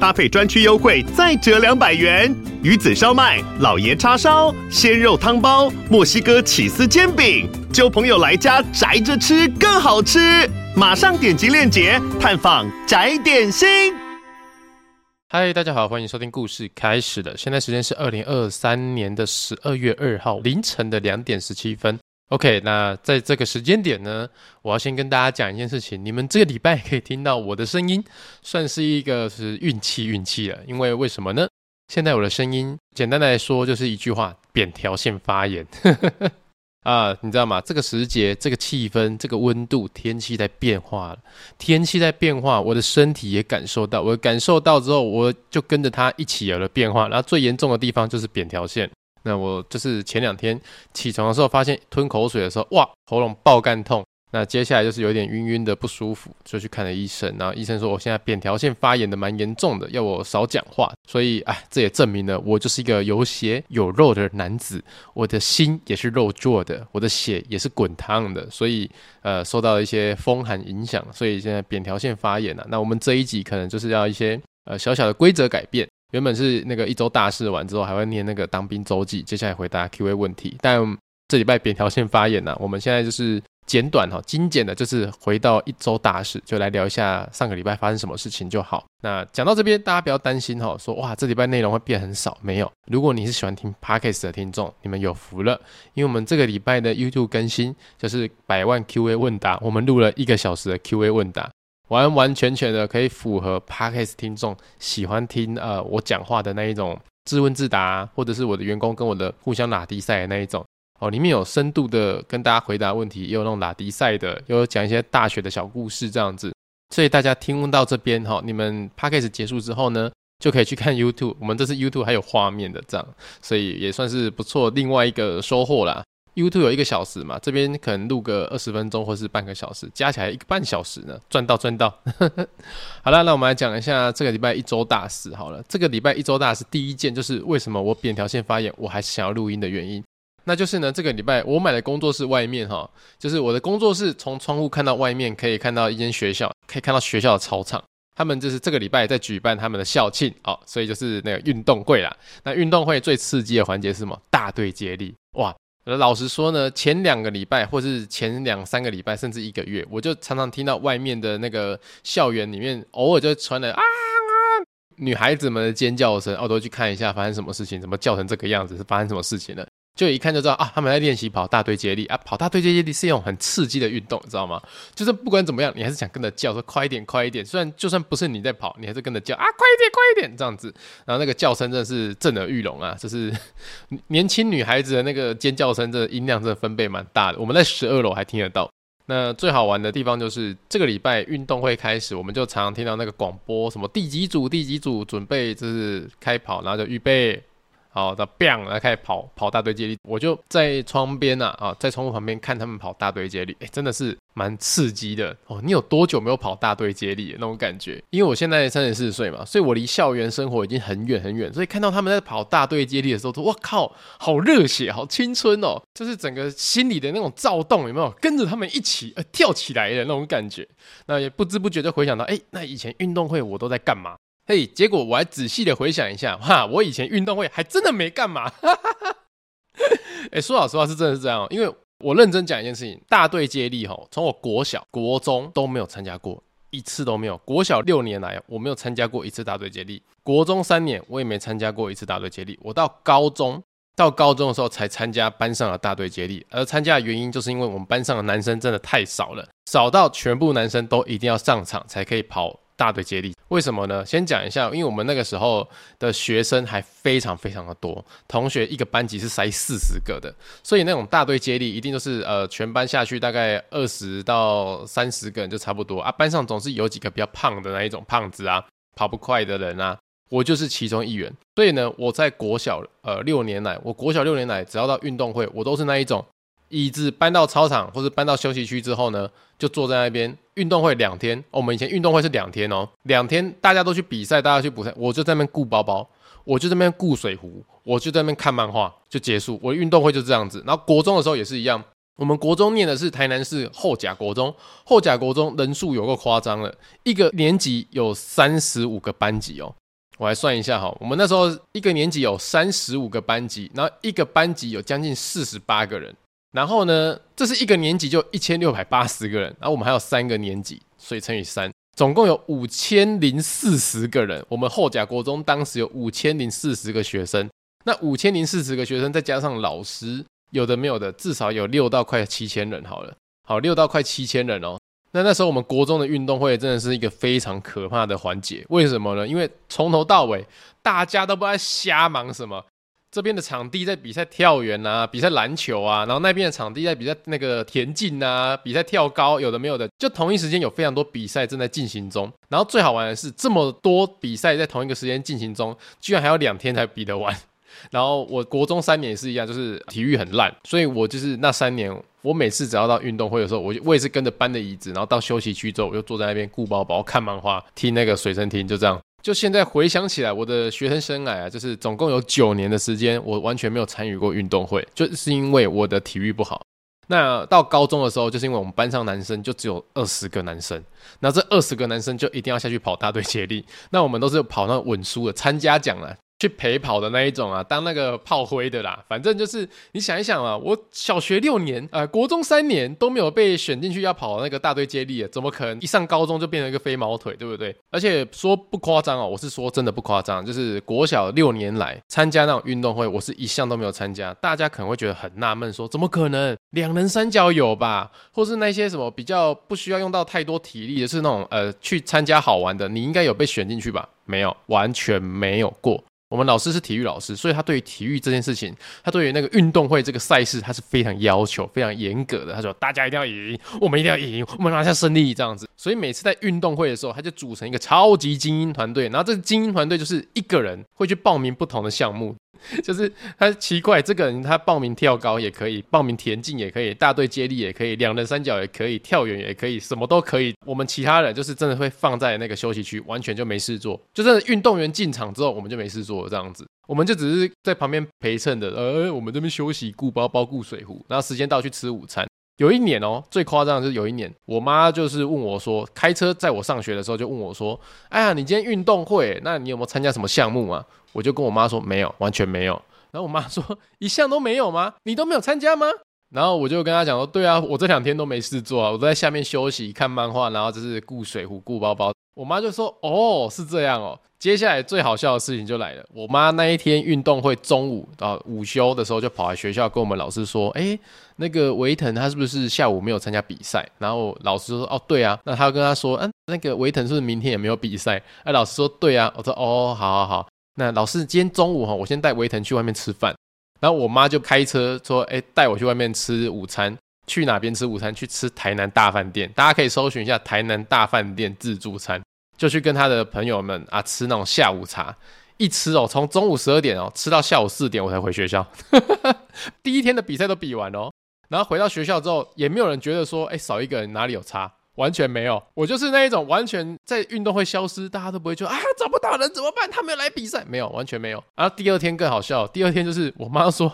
搭配专区优惠再折两百元。鱼子烧麦、老爷叉烧、鲜肉汤包、墨西哥起司煎饼，揪朋友来家宅着吃更好吃。马上点击链接探访宅点心。嗨，大家好，欢迎收听故事开始了。现在时间是二零二三年的十二月二号凌晨的两点十七分。OK，那在这个时间点呢，我要先跟大家讲一件事情。你们这个礼拜可以听到我的声音，算是一个是运气运气了。因为为什么呢？现在我的声音，简单来说就是一句话：扁条腺发炎。啊，你知道吗？这个时节，这个气氛，这个温度，天气在变化了。天气在变化，我的身体也感受到。我感受到之后，我就跟着它一起有了变化。然后最严重的地方就是扁条腺。那我就是前两天起床的时候，发现吞口水的时候，哇，喉咙爆干痛。那接下来就是有点晕晕的不舒服，就去看了医生。然后医生说我现在扁桃腺发炎的蛮严重的，要我少讲话。所以，哎，这也证明了我就是一个有血有肉的男子，我的心也是肉做的，我的血也是滚烫的。所以，呃，受到了一些风寒影响，所以现在扁桃腺发炎了。那我们这一集可能就是要一些呃小小的规则改变。原本是那个一周大事完之后还会念那个当兵周记，接下来回答 Q&A 问题。但这礼拜扁条线发炎了，我们现在就是。简短哈，精简的，就是回到一周大事，就来聊一下上个礼拜发生什么事情就好。那讲到这边，大家不要担心哈，说哇，这礼拜内容会变很少，没有。如果你是喜欢听 Podcast 的听众，你们有福了，因为我们这个礼拜的 YouTube 更新就是百万 QA 问答，我们录了一个小时的 QA 问答，完完全全的可以符合 Podcast 听众喜欢听呃我讲话的那一种自问自答，或者是我的员工跟我的互相拉低赛的那一种。哦，里面有深度的跟大家回答问题，也有那种拉迪赛的，也有讲一些大学的小故事这样子。所以大家听到这边哈，你们 Podcast 结束之后呢，就可以去看 YouTube。我们这次 YouTube 还有画面的这样，所以也算是不错。另外一个收获啦，YouTube 有一个小时嘛，这边可能录个二十分钟或是半个小时，加起来一个半小时呢，赚到赚到。好了，那我们来讲一下这个礼拜一周大事好了。这个礼拜一周大事第一件就是为什么我扁条腺发炎，我还是想要录音的原因。那就是呢，这个礼拜我买的工作室外面哈，就是我的工作室从窗户看到外面，可以看到一间学校，可以看到学校的操场。他们就是这个礼拜在举办他们的校庆哦，所以就是那个运动会啦。那运动会最刺激的环节是什么？大队接力哇！老实说呢，前两个礼拜或是前两三个礼拜，甚至一个月，我就常常听到外面的那个校园里面，偶尔就传来啊啊女孩子们的尖叫声，我都去看一下发生什么事情，怎么叫成这个样子，是发生什么事情了？就一看就知道啊，他们在练习跑大队接力啊，跑大队接力是一种很刺激的运动，你知道吗？就是不管怎么样，你还是想跟着叫，说快一点，快一点。虽然就算不是你在跑，你还是跟着叫啊，快一点，快一点，这样子。然后那个叫声真的是震耳欲聋啊，就是 年轻女孩子的那个尖叫声，这音量真的分贝蛮大的。我们在十二楼还听得到。那最好玩的地方就是这个礼拜运动会开始，我们就常常听到那个广播，什么第几组，第几组准备就是开跑，然后就预备。好的，bang，来开始跑跑大队接力，我就在窗边呐，啊，在窗户旁边看他们跑大队接力，哎，真的是蛮刺激的哦。你有多久没有跑大队接力那种感觉？因为我现在三十四岁嘛，所以我离校园生活已经很远很远，所以看到他们在跑大队接力的时候，说哇靠，好热血，好青春哦，就是整个心里的那种躁动有没有？跟着他们一起呃跳起来的那种感觉，那也不知不觉就回想到，哎，那以前运动会我都在干嘛？嘿，结果我还仔细的回想一下，哈，我以前运动会还真的没干嘛。哎，说老实话是真的是这样，因为我认真讲一件事情，大队接力吼，从我国小、国中都没有参加过一次都没有。国小六年来，我没有参加过一次大队接力；国中三年，我也没参加过一次大队接力。我到高中，到高中的时候才参加班上的大队接力，而参加的原因就是因为我们班上的男生真的太少了，少到全部男生都一定要上场才可以跑。大队接力，为什么呢？先讲一下，因为我们那个时候的学生还非常非常的多，同学一个班级是塞四十个的，所以那种大队接力一定都是呃全班下去大概二十到三十个人就差不多啊。班上总是有几个比较胖的那一种胖子啊，跑不快的人啊，我就是其中一员。所以呢，我在国小呃六年来，我国小六年来只要到运动会，我都是那一种椅子搬到操场或者搬到休息区之后呢，就坐在那边。运动会两天，我们以前运动会是两天哦，两天大家都去比赛，大家去比赛，我就在那边顾包包，我就在那边顾水壶，我就在那边看漫画，就结束。我运动会就这样子。然后国中的时候也是一样，我们国中念的是台南市后甲国中，后甲国中人数有够夸张了，一个年级有三十五个班级哦。我来算一下哈，我们那时候一个年级有三十五个班级，然后一个班级有将近四十八个人。然后呢，这是一个年级就一千六百八十个人，然后我们还有三个年级，所以乘以三，总共有五千零四十个人。我们后甲国中当时有五千零四十个学生，那五千零四十个学生再加上老师，有的没有的，至少有六到快七千人好了。好，六到快七千人哦。那那时候我们国中的运动会真的是一个非常可怕的环节，为什么呢？因为从头到尾大家都不知道瞎忙什么。这边的场地在比赛跳远啊，比赛篮球啊，然后那边的场地在比赛那个田径啊，比赛跳高，有的没有的，就同一时间有非常多比赛正在进行中。然后最好玩的是，这么多比赛在同一个时间进行中，居然还要两天才比得完。然后我国中三年也是一样，就是体育很烂，所以我就是那三年，我每次只要到运动会的时候，我我也是跟着搬的椅子，然后到休息区之后，我就坐在那边顾包包、看漫画、听那个水声听，就这样。就现在回想起来，我的学生生涯啊，就是总共有九年的时间，我完全没有参与过运动会，就是因为我的体育不好。那到高中的时候，就是因为我们班上男生就只有二十个男生，那这二十个男生就一定要下去跑大队接力，那我们都是跑那稳输的参加奖了。去陪跑的那一种啊，当那个炮灰的啦，反正就是你想一想啊，我小学六年，呃，国中三年都没有被选进去要跑那个大队接力，怎么可能一上高中就变成一个飞毛腿，对不对？而且说不夸张哦，我是说真的不夸张，就是国小六年来参加那种运动会，我是一项都没有参加。大家可能会觉得很纳闷，说怎么可能？两人三角有吧？或是那些什么比较不需要用到太多体力的，是那种呃去参加好玩的，你应该有被选进去吧？没有，完全没有过。我们老师是体育老师，所以他对于体育这件事情，他对于那个运动会这个赛事，他是非常要求、非常严格的。他说：“大家一定要赢，我们一定要赢，我们拿下胜利。”这样子。所以每次在运动会的时候，他就组成一个超级精英团队，然后这个精英团队就是一个人会去报名不同的项目。就是他奇怪，这个人他报名跳高也可以，报名田径也可以，大队接力也可以，两人三角也可以，跳远也可以，什么都可以。我们其他人就是真的会放在那个休息区，完全就没事做。就真的运动员进场之后，我们就没事做，这样子，我们就只是在旁边陪衬的。呃，我们这边休息，顾包包，顾水壶，然后时间到去吃午餐。有一年哦，最夸张的就是有一年，我妈就是问我说，开车载我上学的时候就问我说，哎呀，你今天运动会，那你有没有参加什么项目啊？我就跟我妈说没有，完全没有。然后我妈说一项都没有吗？你都没有参加吗？然后我就跟她讲说，对啊，我这两天都没事做啊，我都在下面休息看漫画，然后就是顾水壶、顾包包。我妈就说，哦，是这样哦。接下来最好笑的事情就来了，我妈那一天运动会中午啊午休的时候就跑来学校跟我们老师说，哎，那个维腾他是不是下午没有参加比赛？然后老师说，哦对啊，那他就跟他说，嗯，那个维腾是不是明天也没有比赛？哎，老师说对啊，我说哦，好好好，那老师今天中午哈，我先带维腾去外面吃饭，然后我妈就开车说，哎，带我去外面吃午餐，去哪边吃午餐？去吃台南大饭店，大家可以搜寻一下台南大饭店自助餐。就去跟他的朋友们啊吃那种下午茶，一吃哦，从中午十二点哦吃到下午四点我才回学校，第一天的比赛都比完哦，然后回到学校之后也没有人觉得说，哎，少一个人哪里有差，完全没有，我就是那一种完全在运动会消失，大家都不会说啊找不到人怎么办？他没有来比赛，没有，完全没有。然后第二天更好笑，第二天就是我妈说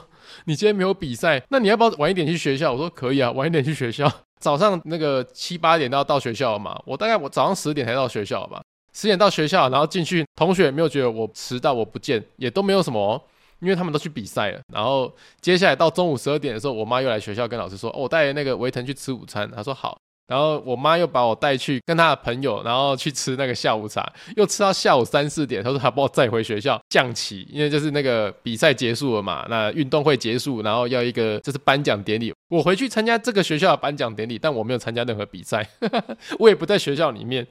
你今天没有比赛，那你要不要晚一点去学校？我说可以啊，晚一点去学校。早上那个七八点都要到学校了嘛，我大概我早上十点才到学校吧，十点到学校，然后进去，同学也没有觉得我迟到，我不见，也都没有什么，因为他们都去比赛了。然后接下来到中午十二点的时候，我妈又来学校跟老师说，我带那个维腾去吃午餐，她说好。然后我妈又把我带去跟她的朋友，然后去吃那个下午茶，又吃到下午三四点。她说她把我载回学校降旗，因为就是那个比赛结束了嘛，那运动会结束，然后要一个就是颁奖典礼。我回去参加这个学校的颁奖典礼，但我没有参加任何比赛，我也不在学校里面，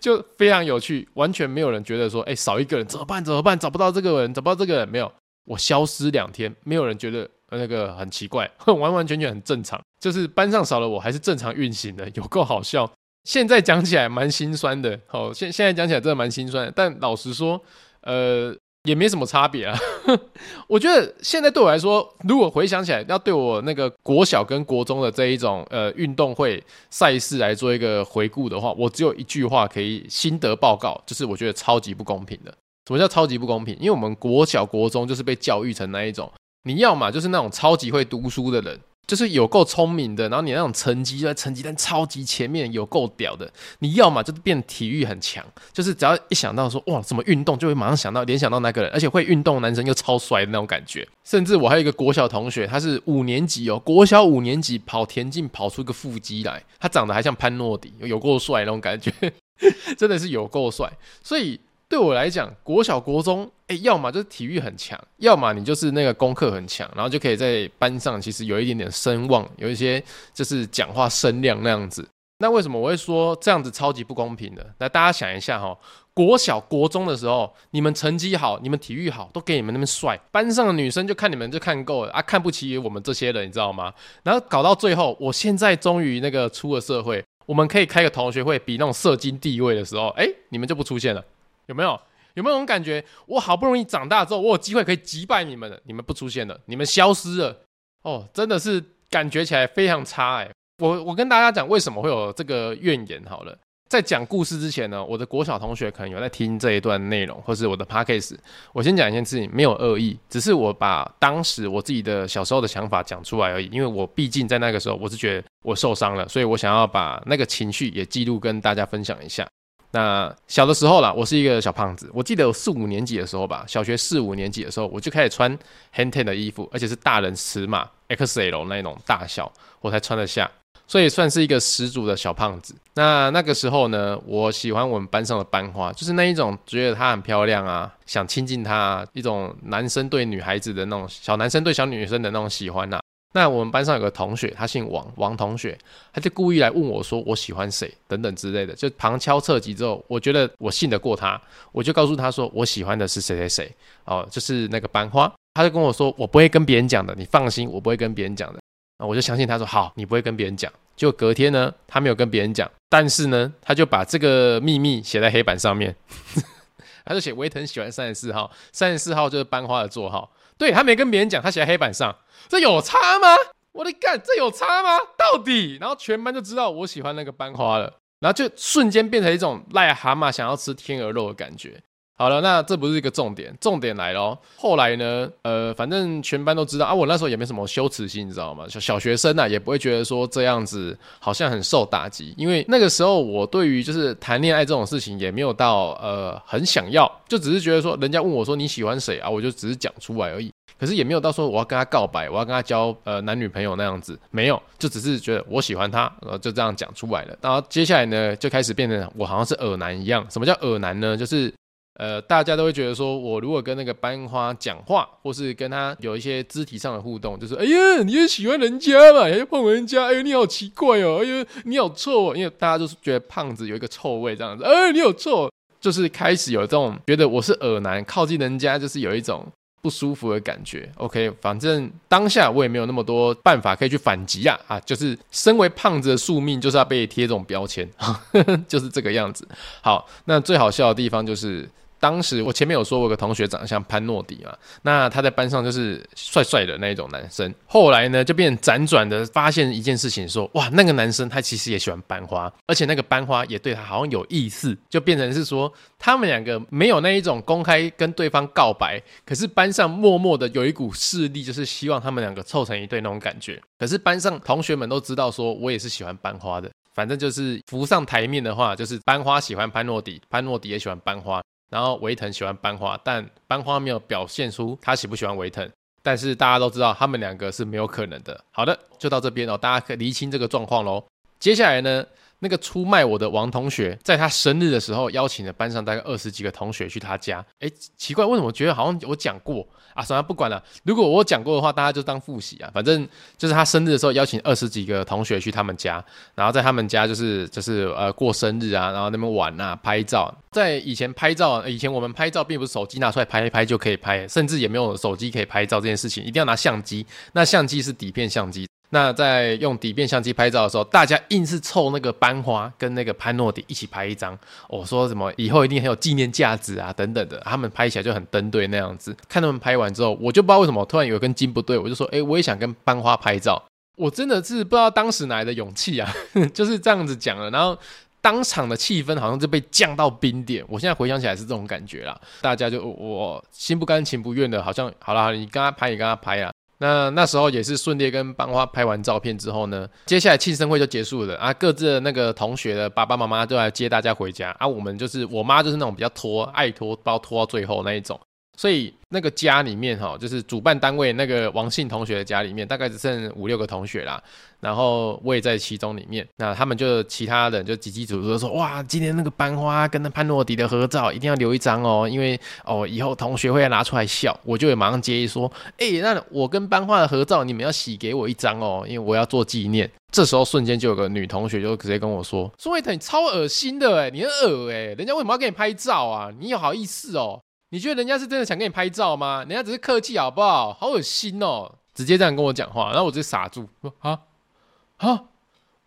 就非常有趣，完全没有人觉得说，哎，少一个人怎么办？怎么办？找不到这个人，找不到这个人，没有，我消失两天，没有人觉得。那个很奇怪，完完全全很正常，就是班上少了我还是正常运行的，有够好笑。现在讲起来蛮心酸的，好，现现在讲起来真的蛮心酸的。但老实说，呃，也没什么差别啊。我觉得现在对我来说，如果回想起来，要对我那个国小跟国中的这一种呃运动会赛事来做一个回顾的话，我只有一句话可以心得报告，就是我觉得超级不公平的。什么叫超级不公平？因为我们国小国中就是被教育成那一种，你要嘛就是那种超级会读书的人。就是有够聪明的，然后你那种成绩在成绩单超级前面，有够屌的。你要么就是变体育很强，就是只要一想到说哇，什么运动就会马上想到联想到那个人，而且会运动男生又超帅的那种感觉。甚至我还有一个国小同学，他是五年级哦，国小五年级跑田径跑出一个腹肌来，他长得还像潘诺迪，有够帅那种感觉，真的是有够帅。所以。对我来讲，国小国中，哎，要么就是体育很强，要么你就是那个功课很强，然后就可以在班上其实有一点点声望，有一些就是讲话声量那样子。那为什么我会说这样子超级不公平的？那大家想一下哈，国小国中的时候，你们成绩好，你们体育好，都给你们那么帅，班上的女生就看你们就看够了啊，看不起我们这些人，你知道吗？然后搞到最后，我现在终于那个出了社会，我们可以开个同学会，比那种社经地位的时候，哎，你们就不出现了。有没有有没有种感觉？我好不容易长大之后，我有机会可以击败你们了，你们不出现了，你们消失了，哦，真的是感觉起来非常差哎。我我跟大家讲为什么会有这个怨言好了，在讲故事之前呢，我的国小同学可能有在听这一段内容，或是我的 podcast。我先讲一件事情，没有恶意，只是我把当时我自己的小时候的想法讲出来而已。因为我毕竟在那个时候，我是觉得我受伤了，所以我想要把那个情绪也记录跟大家分享一下。那小的时候啦，我是一个小胖子。我记得我四五年级的时候吧，小学四五年级的时候，我就开始穿 Hang Ten 的衣服，而且是大人尺码 XL 那种大小，我才穿得下，所以算是一个十足的小胖子。那那个时候呢，我喜欢我们班上的班花，就是那一种觉得她很漂亮啊，想亲近她啊，一种男生对女孩子的那种小男生对小女生的那种喜欢呐。那我们班上有个同学，他姓王，王同学，他就故意来问我说我喜欢谁等等之类的，就旁敲侧击之后，我觉得我信得过他，我就告诉他说我喜欢的是谁谁谁，哦，就是那个班花，他就跟我说我不会跟别人讲的，你放心，我不会跟别人讲的，那我就相信他说好，你不会跟别人讲，就隔天呢，他没有跟别人讲，但是呢，他就把这个秘密写在黑板上面，他就写维腾喜欢三十四号，三十四号就是班花的座号。对，他没跟别人讲，他写在黑板上，这有差吗？我的干，这有差吗？到底？然后全班就知道我喜欢那个班花了，然后就瞬间变成一种癞蛤蟆想要吃天鹅肉的感觉。好了，那这不是一个重点，重点来咯。后来呢，呃，反正全班都知道啊，我那时候也没什么羞耻心，你知道吗？小小学生啊，也不会觉得说这样子好像很受打击，因为那个时候我对于就是谈恋爱这种事情也没有到呃很想要，就只是觉得说人家问我说你喜欢谁啊，我就只是讲出来而已。可是也没有到说我要跟他告白，我要跟他交呃男女朋友那样子，没有，就只是觉得我喜欢他，然后就这样讲出来了。然后接下来呢，就开始变成我好像是耳男一样。什么叫耳男呢？就是。呃，大家都会觉得说，我如果跟那个班花讲话，或是跟他有一些肢体上的互动，就是哎呀，你也喜欢人家嘛，还要碰人家，哎呀，你好奇怪哦，哎呀，你好臭哦，因为大家都是觉得胖子有一个臭味这样子，哎，你有臭，就是开始有这种觉得我是恶男，靠近人家就是有一种不舒服的感觉。OK，反正当下我也没有那么多办法可以去反击啊，啊，就是身为胖子的宿命就是要被贴这种标签，就是这个样子。好，那最好笑的地方就是。当时我前面有说，我有个同学长得像潘诺迪嘛，那他在班上就是帅帅的那一种男生。后来呢，就变辗转的发现一件事情，说哇，那个男生他其实也喜欢班花，而且那个班花也对他好像有意思，就变成是说他们两个没有那一种公开跟对方告白，可是班上默默的有一股势力，就是希望他们两个凑成一对那种感觉。可是班上同学们都知道，说我也是喜欢班花的，反正就是浮上台面的话，就是班花喜欢潘诺迪，潘诺迪也喜欢班花。然后维腾喜欢班花，但班花没有表现出他喜不喜欢维腾。但是大家都知道，他们两个是没有可能的。好的，就到这边哦，大家可以厘清这个状况喽。接下来呢，那个出卖我的王同学，在他生日的时候，邀请了班上大概二十几个同学去他家。诶，奇怪，为什么我觉得好像我讲过啊？算了，不管了。如果我讲过的话，大家就当复习啊。反正就是他生日的时候，邀请二十几个同学去他们家，然后在他们家就是就是呃过生日啊，然后那边玩啊，拍照。在以前拍照，以前我们拍照并不是手机拿出来拍一拍就可以拍，甚至也没有手机可以拍照这件事情，一定要拿相机。那相机是底片相机。那在用底片相机拍照的时候，大家硬是凑那个班花跟那个潘诺迪一起拍一张。我说什么以后一定很有纪念价值啊，等等的。他们拍起来就很登对那样子。看他们拍完之后，我就不知道为什么突然有一根筋不对，我就说，哎，我也想跟班花拍照。我真的是不知道当时哪来的勇气啊，就是这样子讲了，然后当场的气氛好像就被降到冰点。我现在回想起来是这种感觉啦，大家就我心不甘情不愿的，好像好了，你跟他拍，你跟他拍啊。那那时候也是顺利跟班花拍完照片之后呢，接下来庆生会就结束了啊，各自的那个同学的爸爸妈妈都来接大家回家啊，我们就是我妈就是那种比较拖，爱拖，包拖到最后那一种。所以那个家里面哈，就是主办单位那个王姓同学的家里面，大概只剩五六个同学啦。然后我也在其中里面。那他们就其他人就叽叽喳喳说：“哇，今天那个班花跟那潘诺迪的合照一定要留一张哦，因为哦以后同学会要拿出来笑。”我就会马上接一说：“哎，那我跟班花的合照，你们要洗给我一张哦，因为我要做纪念。”这时候瞬间就有个女同学就直接跟我说：“苏慧腾，你超恶心的哎，你很恶哎，人家为什么要给你拍照啊？你有好意思哦？”你觉得人家是真的想跟你拍照吗？人家只是客气，好不好？好恶心哦！直接这样跟我讲话，然后我直接傻住，说啊啊，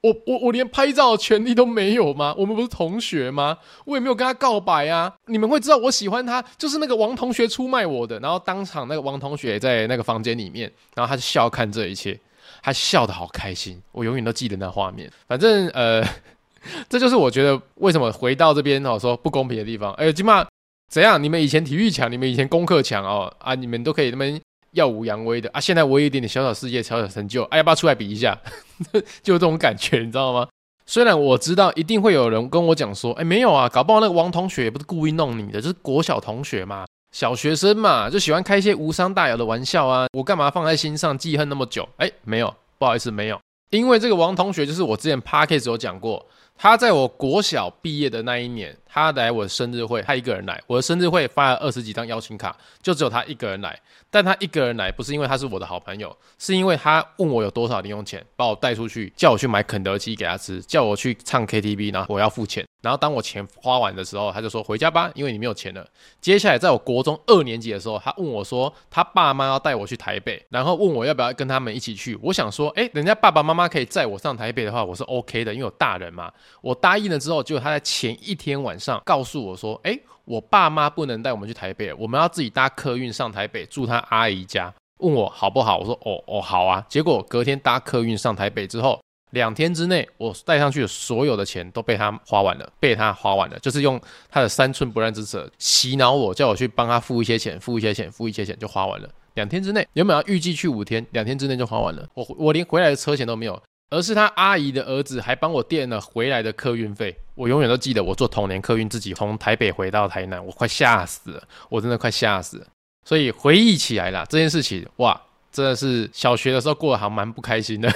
我我我连拍照的权利都没有吗？我们不是同学吗？我也没有跟他告白啊！你们会知道我喜欢他，就是那个王同学出卖我的。然后当场那个王同学在那个房间里面，然后他就笑看这一切，他笑得好开心，我永远都记得那画面。反正呃，这就是我觉得为什么回到这边哦说不公平的地方。哎，起码。怎样？你们以前体育强，你们以前功课强哦啊！你们都可以那么耀武扬威的啊！现在我有一点点小小事业、小小成就，哎，要不要出来比一下？就这种感觉，你知道吗？虽然我知道一定会有人跟我讲说，哎，没有啊，搞不好那个王同学也不是故意弄你的，就是国小同学嘛，小学生嘛，就喜欢开一些无伤大雅的玩笑啊！我干嘛放在心上，记恨那么久？哎，没有，不好意思，没有，因为这个王同学就是我之前 Podcast 有讲过。他在我国小毕业的那一年，他来我的生日会，他一个人来。我的生日会发了二十几张邀请卡，就只有他一个人来。但他一个人来，不是因为他是我的好朋友，是因为他问我有多少零用钱，把我带出去，叫我去买肯德基给他吃，叫我去唱 KTV，然后我要付钱。然后当我钱花完的时候，他就说回家吧，因为你没有钱了。接下来在我国中二年级的时候，他问我说他爸妈要带我去台北，然后问我要不要跟他们一起去。我想说，诶，人家爸爸妈妈可以载我上台北的话，我是 OK 的，因为有大人嘛。我答应了之后，就他在前一天晚上告诉我说，诶。我爸妈不能带我们去台北，我们要自己搭客运上台北住他阿姨家。问我好不好？我说哦哦好啊。结果隔天搭客运上台北之后，两天之内我带上去的所有的钱都被他花完了，被他花完了，就是用他的三寸不烂之舌洗脑我，叫我去帮他付一些钱，付一些钱，付一些钱就花完了。两天之内原本要预计去五天，两天之内就花完了。我我连回来的车钱都没有。而是他阿姨的儿子还帮我垫了回来的客运费，我永远都记得我坐童年客运自己从台北回到台南，我快吓死了，我真的快吓死了。所以回忆起来啦，这件事情哇，真的是小学的时候过得还蛮不开心的，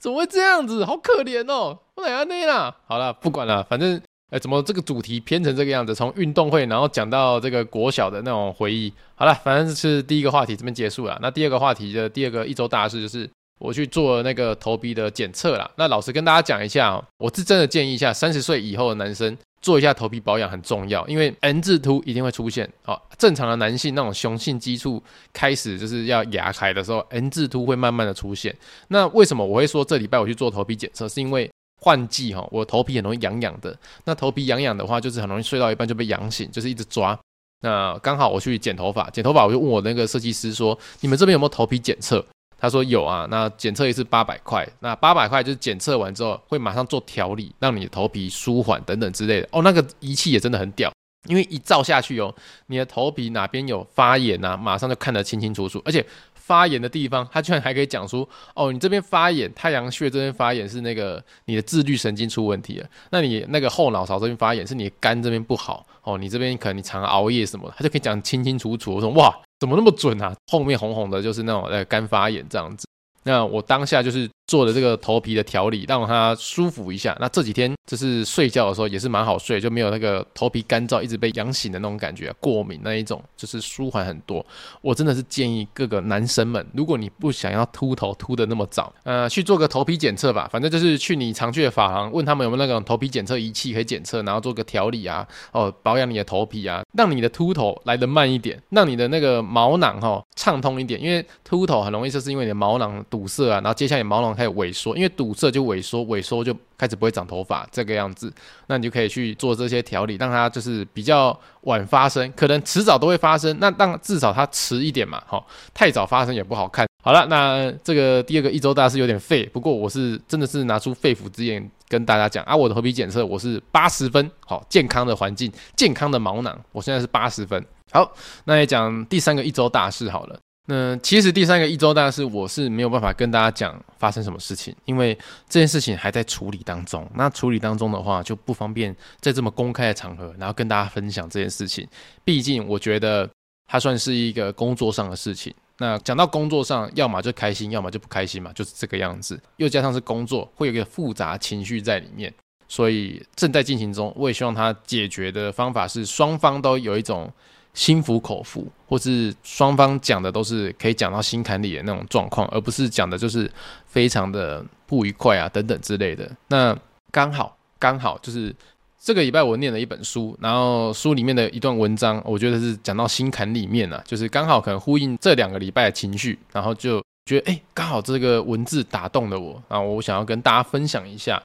怎么会这样子？好可怜哦，我哪样那啦？好了，不管了，反正哎，怎么这个主题偏成这个样子？从运动会然后讲到这个国小的那种回忆，好了，反正是第一个话题这边结束了。那第二个话题的第二个一周大事就是。我去做那个头皮的检测啦。那老实跟大家讲一下喔，我是真的建议一下，三十岁以后的男生做一下头皮保养很重要，因为 N 字突一定会出现。哦，正常的男性那种雄性激素开始就是要牙开的时候，N 字突会慢慢的出现。那为什么我会说这礼拜我去做头皮检测？是因为换季哈，我头皮很容易痒痒的。那头皮痒痒的话，就是很容易睡到一半就被痒醒，就是一直抓。那刚好我去剪头发，剪头发我就问我那个设计师说：“你们这边有没有头皮检测？”他说有啊，那检测一次八百块，那八百块就是检测完之后会马上做调理，让你的头皮舒缓等等之类的。哦，那个仪器也真的很屌，因为一照下去哦，你的头皮哪边有发炎啊，马上就看得清清楚楚，而且发炎的地方，它居然还可以讲出哦，你这边发炎，太阳穴这边发炎是那个你的自律神经出问题了，那你那个后脑勺这边发炎是你的肝这边不好哦，你这边可能你常熬夜什么的，他就可以讲清清楚楚。我说哇。怎么那么准啊？后面红红的，就是那种呃干发炎这样子。那我当下就是做的这个头皮的调理，让它舒服一下。那这几天就是睡觉的时候也是蛮好睡，就没有那个头皮干燥一直被痒醒的那种感觉，过敏那一种，就是舒缓很多。我真的是建议各个男生们，如果你不想要秃头秃的那么早，呃，去做个头皮检测吧。反正就是去你常去的发廊，问他们有没有那种头皮检测仪器可以检测，然后做个调理啊，哦，保养你的头皮啊，让你的秃头来得慢一点，让你的那个毛囊哈畅通一点。因为秃头很容易就是因为你的毛囊堵塞啊，然后接下来毛囊开始萎缩，因为堵塞就萎缩，萎缩就开始不会长头发这个样子。那你就可以去做这些调理，让它就是比较晚发生，可能迟早都会发生。那当至少它迟一点嘛，哈，太早发生也不好看。好了，那这个第二个一周大事有点废，不过我是真的是拿出肺腑之言跟大家讲啊，我的头皮检测我是八十分，好，健康的环境，健康的毛囊，我现在是八十分。好，那也讲第三个一周大事好了。那其实第三个一周大事，我是没有办法跟大家讲发生什么事情，因为这件事情还在处理当中。那处理当中的话，就不方便在这么公开的场合，然后跟大家分享这件事情。毕竟我觉得它算是一个工作上的事情。那讲到工作上，要么就开心，要么就不开心嘛，就是这个样子。又加上是工作，会有一个复杂情绪在里面，所以正在进行中。我也希望它解决的方法是双方都有一种。心服口服，或是双方讲的都是可以讲到心坎里的那种状况，而不是讲的就是非常的不愉快啊等等之类的。那刚好刚好就是这个礼拜我念了一本书，然后书里面的一段文章，我觉得是讲到心坎里面啊，就是刚好可能呼应这两个礼拜的情绪，然后就觉得哎，刚好这个文字打动了我，然后我想要跟大家分享一下。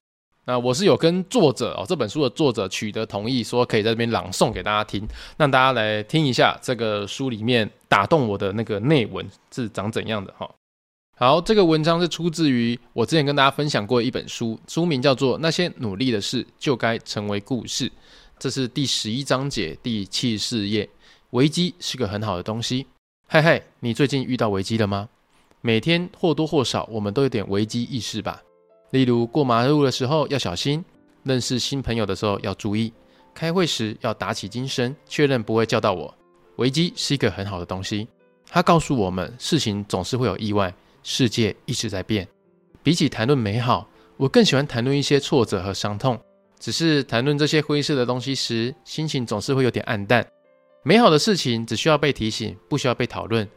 那我是有跟作者哦，这本书的作者取得同意，说可以在这边朗诵给大家听，让大家来听一下这个书里面打动我的那个内文是长怎样的哈。好，这个文章是出自于我之前跟大家分享过一本书，书名叫做《那些努力的事就该成为故事》，这是第十一章节第七十四页。危机是个很好的东西。嗨嗨，你最近遇到危机了吗？每天或多或少，我们都有点危机意识吧。例如过马路的时候要小心，认识新朋友的时候要注意，开会时要打起精神，确认不会叫到我。危机是一个很好的东西，它告诉我们事情总是会有意外，世界一直在变。比起谈论美好，我更喜欢谈论一些挫折和伤痛。只是谈论这些灰色的东西时，心情总是会有点暗淡。美好的事情只需要被提醒，不需要被讨论，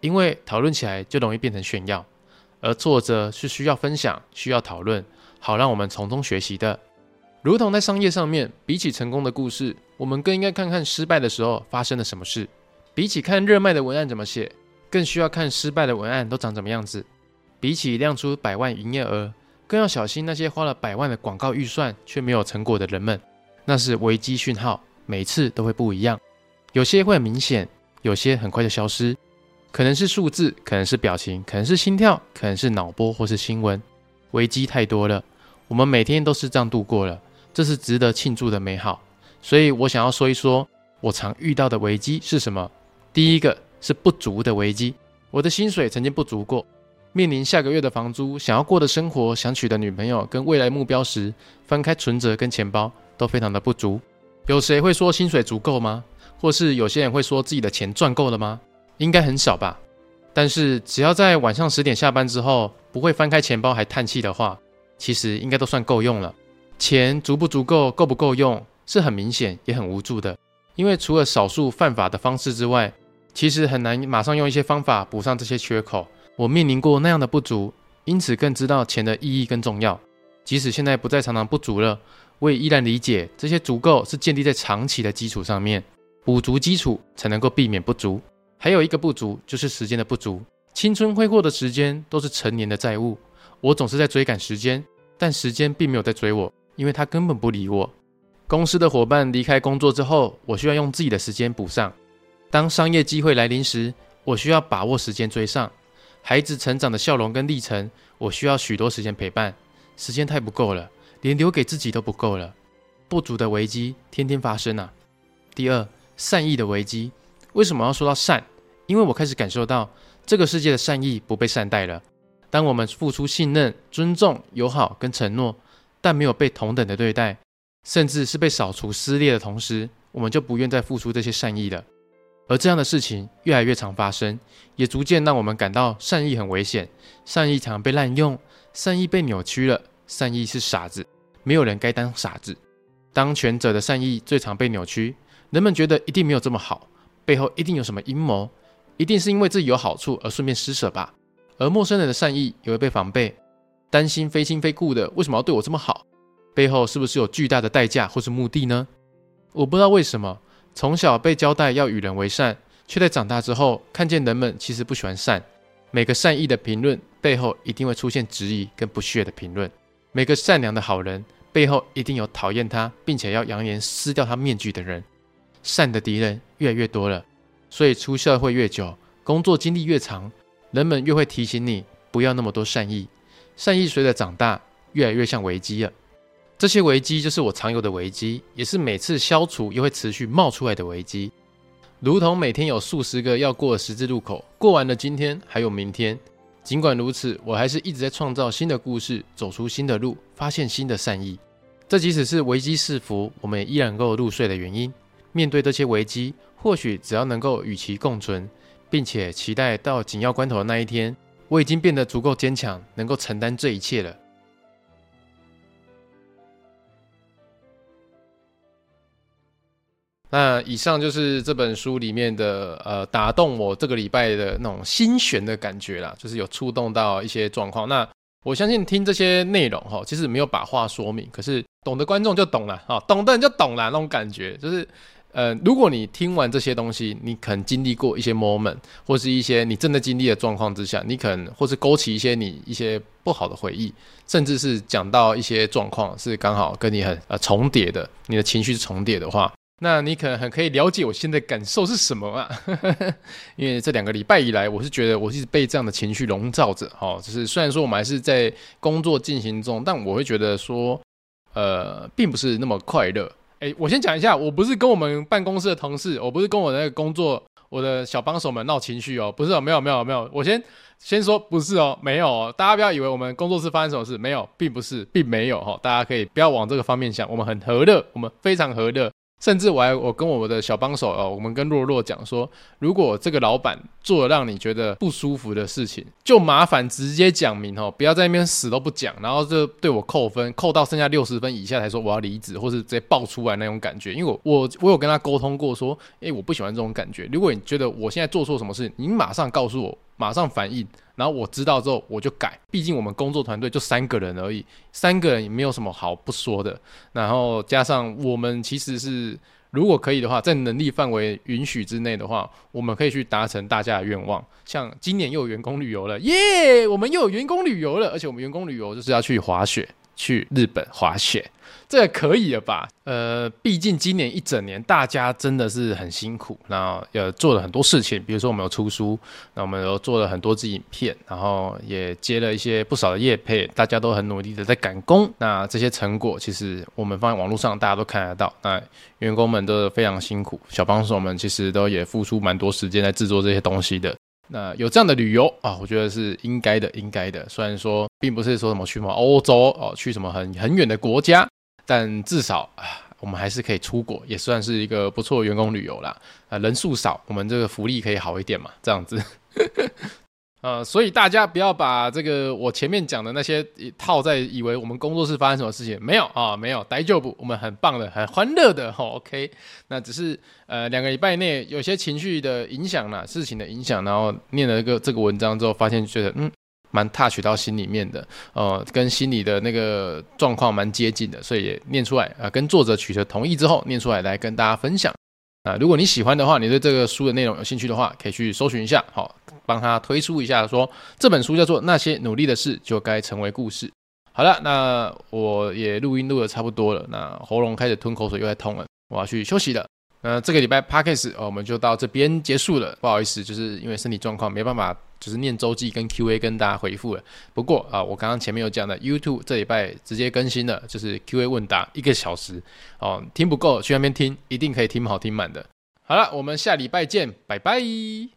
因为讨论起来就容易变成炫耀。而作者是需要分享、需要讨论，好让我们从中学习的。如同在商业上面，比起成功的故事，我们更应该看看失败的时候发生了什么事。比起看热卖的文案怎么写，更需要看失败的文案都长怎么样子。比起亮出百万营业额，更要小心那些花了百万的广告预算却没有成果的人们。那是危机讯号，每次都会不一样，有些会很明显，有些很快就消失。可能是数字，可能是表情，可能是心跳，可能是脑波或是新闻。危机太多了，我们每天都是这样度过了，这是值得庆祝的美好。所以我想要说一说，我常遇到的危机是什么？第一个是不足的危机，我的薪水曾经不足过，面临下个月的房租，想要过的生活，想娶的女朋友跟未来目标时，翻开存折跟钱包都非常的不足。有谁会说薪水足够吗？或是有些人会说自己的钱赚够了吗？应该很少吧，但是只要在晚上十点下班之后不会翻开钱包还叹气的话，其实应该都算够用了。钱足不足够、够不够用是很明显也很无助的，因为除了少数犯法的方式之外，其实很难马上用一些方法补上这些缺口。我面临过那样的不足，因此更知道钱的意义更重要。即使现在不再常常不足了，我也依然理解这些足够是建立在长期的基础上面，补足基础才能够避免不足。还有一个不足，就是时间的不足。青春挥霍的时间都是成年的债务。我总是在追赶时间，但时间并没有在追我，因为他根本不理我。公司的伙伴离开工作之后，我需要用自己的时间补上。当商业机会来临时，我需要把握时间追上。孩子成长的笑容跟历程，我需要许多时间陪伴。时间太不够了，连留给自己都不够了。不足的危机天天发生啊。第二，善意的危机。为什么要说到善？因为我开始感受到这个世界的善意不被善待了。当我们付出信任、尊重、友好跟承诺，但没有被同等的对待，甚至是被扫除撕裂的同时，我们就不愿再付出这些善意了。而这样的事情越来越常发生，也逐渐让我们感到善意很危险，善意常被滥用，善意被扭曲了，善意是傻子，没有人该当傻子。当权者的善意最常被扭曲，人们觉得一定没有这么好。背后一定有什么阴谋，一定是因为自己有好处而顺便施舍吧。而陌生人的善意也会被防备，担心非亲非故的为什么要对我这么好？背后是不是有巨大的代价或是目的呢？我不知道为什么从小被交代要与人为善，却在长大之后看见人们其实不喜欢善。每个善意的评论背后一定会出现质疑跟不屑的评论。每个善良的好人背后一定有讨厌他，并且要扬言撕掉他面具的人。善的敌人越来越多了，所以出社会越久，工作经历越长，人们越会提醒你不要那么多善意。善意随着长大，越来越像危机了。这些危机就是我常有的危机，也是每次消除又会持续冒出来的危机。如同每天有数十个要过的十字路口，过完了今天，还有明天。尽管如此，我还是一直在创造新的故事，走出新的路，发现新的善意。这即使是危机四伏，我们也依然能够入睡的原因。面对这些危机，或许只要能够与其共存，并且期待到紧要关头的那一天，我已经变得足够坚强，能够承担这一切了。那以上就是这本书里面的呃，打动我这个礼拜的那种心弦的感觉啦，就是有触动到一些状况。那我相信听这些内容哈，其实没有把话说明，可是懂的观众就懂了啊，懂的人就懂了那种感觉，就是呃，如果你听完这些东西，你可能经历过一些 moment，或是一些你正在经历的状况之下，你可能或是勾起一些你一些不好的回忆，甚至是讲到一些状况是刚好跟你很呃重叠的，你的情绪重叠的话。那你可能很可以了解我现在感受是什么啊？因为这两个礼拜以来，我是觉得我一直被这样的情绪笼罩着。哈，就是虽然说我们还是在工作进行中，但我会觉得说，呃，并不是那么快乐。诶，我先讲一下，我不是跟我们办公室的同事，我不是跟我那个工作我的小帮手们闹情绪哦，不是哦，没有没有没有，我先先说不是哦，没有哦，大家不要以为我们工作室发生什么事，没有，并不是，并没有哈，大家可以不要往这个方面想，我们很和乐，我们非常和乐。甚至我还我跟我的小帮手哦，我们跟洛洛讲说，如果这个老板做了让你觉得不舒服的事情，就麻烦直接讲明哦，不要在那边死都不讲，然后就对我扣分，扣到剩下六十分以下才说我要离职，或是直接爆出来那种感觉。因为我我我有跟他沟通过说，诶，我不喜欢这种感觉。如果你觉得我现在做错什么事，你马上告诉我，马上反应。然后我知道之后我就改，毕竟我们工作团队就三个人而已，三个人也没有什么好不说的。然后加上我们其实是，如果可以的话，在能力范围允许之内的话，我们可以去达成大家的愿望。像今年又有员工旅游了，耶！我们又有员工旅游了，而且我们员工旅游就是要去滑雪，去日本滑雪。这也可以了吧？呃，毕竟今年一整年大家真的是很辛苦，然后也做了很多事情，比如说我们有出书，那我们有做了很多支影片，然后也接了一些不少的业配，大家都很努力的在赶工。那这些成果其实我们放在网络上，大家都看得到。那员工们都是非常辛苦，小帮手们其实都也付出蛮多时间在制作这些东西的。那有这样的旅游啊，我觉得是应该的，应该的。虽然说并不是说什么去什么欧洲哦，去什么很很远的国家。但至少啊，我们还是可以出国，也算是一个不错的员工旅游啦。啊，人数少，我们这个福利可以好一点嘛，这样子。呃，所以大家不要把这个我前面讲的那些套在以为我们工作室发生什么事情，没有啊，没有，大丈夫，我们很棒的，很欢乐的，哈，OK。那只是呃两个礼拜内有些情绪的影响啦，事情的影响，然后念了一个这个文章之后，发现觉得嗯。蛮 touch 到心里面的，呃，跟心里的那个状况蛮接近的，所以也念出来啊、呃，跟作者取得同意之后，念出来来跟大家分享啊、如果你喜欢的话，你对这个书的内容有兴趣的话，可以去搜寻一下，好，帮他推出一下说，这本书叫做《那些努力的事就该成为故事》。好了，那我也录音录的差不多了，那喉咙开始吞口水又在痛了，我要去休息了。那这个礼拜 Podcast 我们就到这边结束了，不好意思，就是因为身体状况没办法。就是念周记跟 Q&A 跟大家回复了。不过啊，我刚刚前面有讲的 YouTube 这礼拜直接更新了，就是 Q&A 问答一个小时哦，听不够去那边听，一定可以听好听满的。好了，我们下礼拜见，拜拜。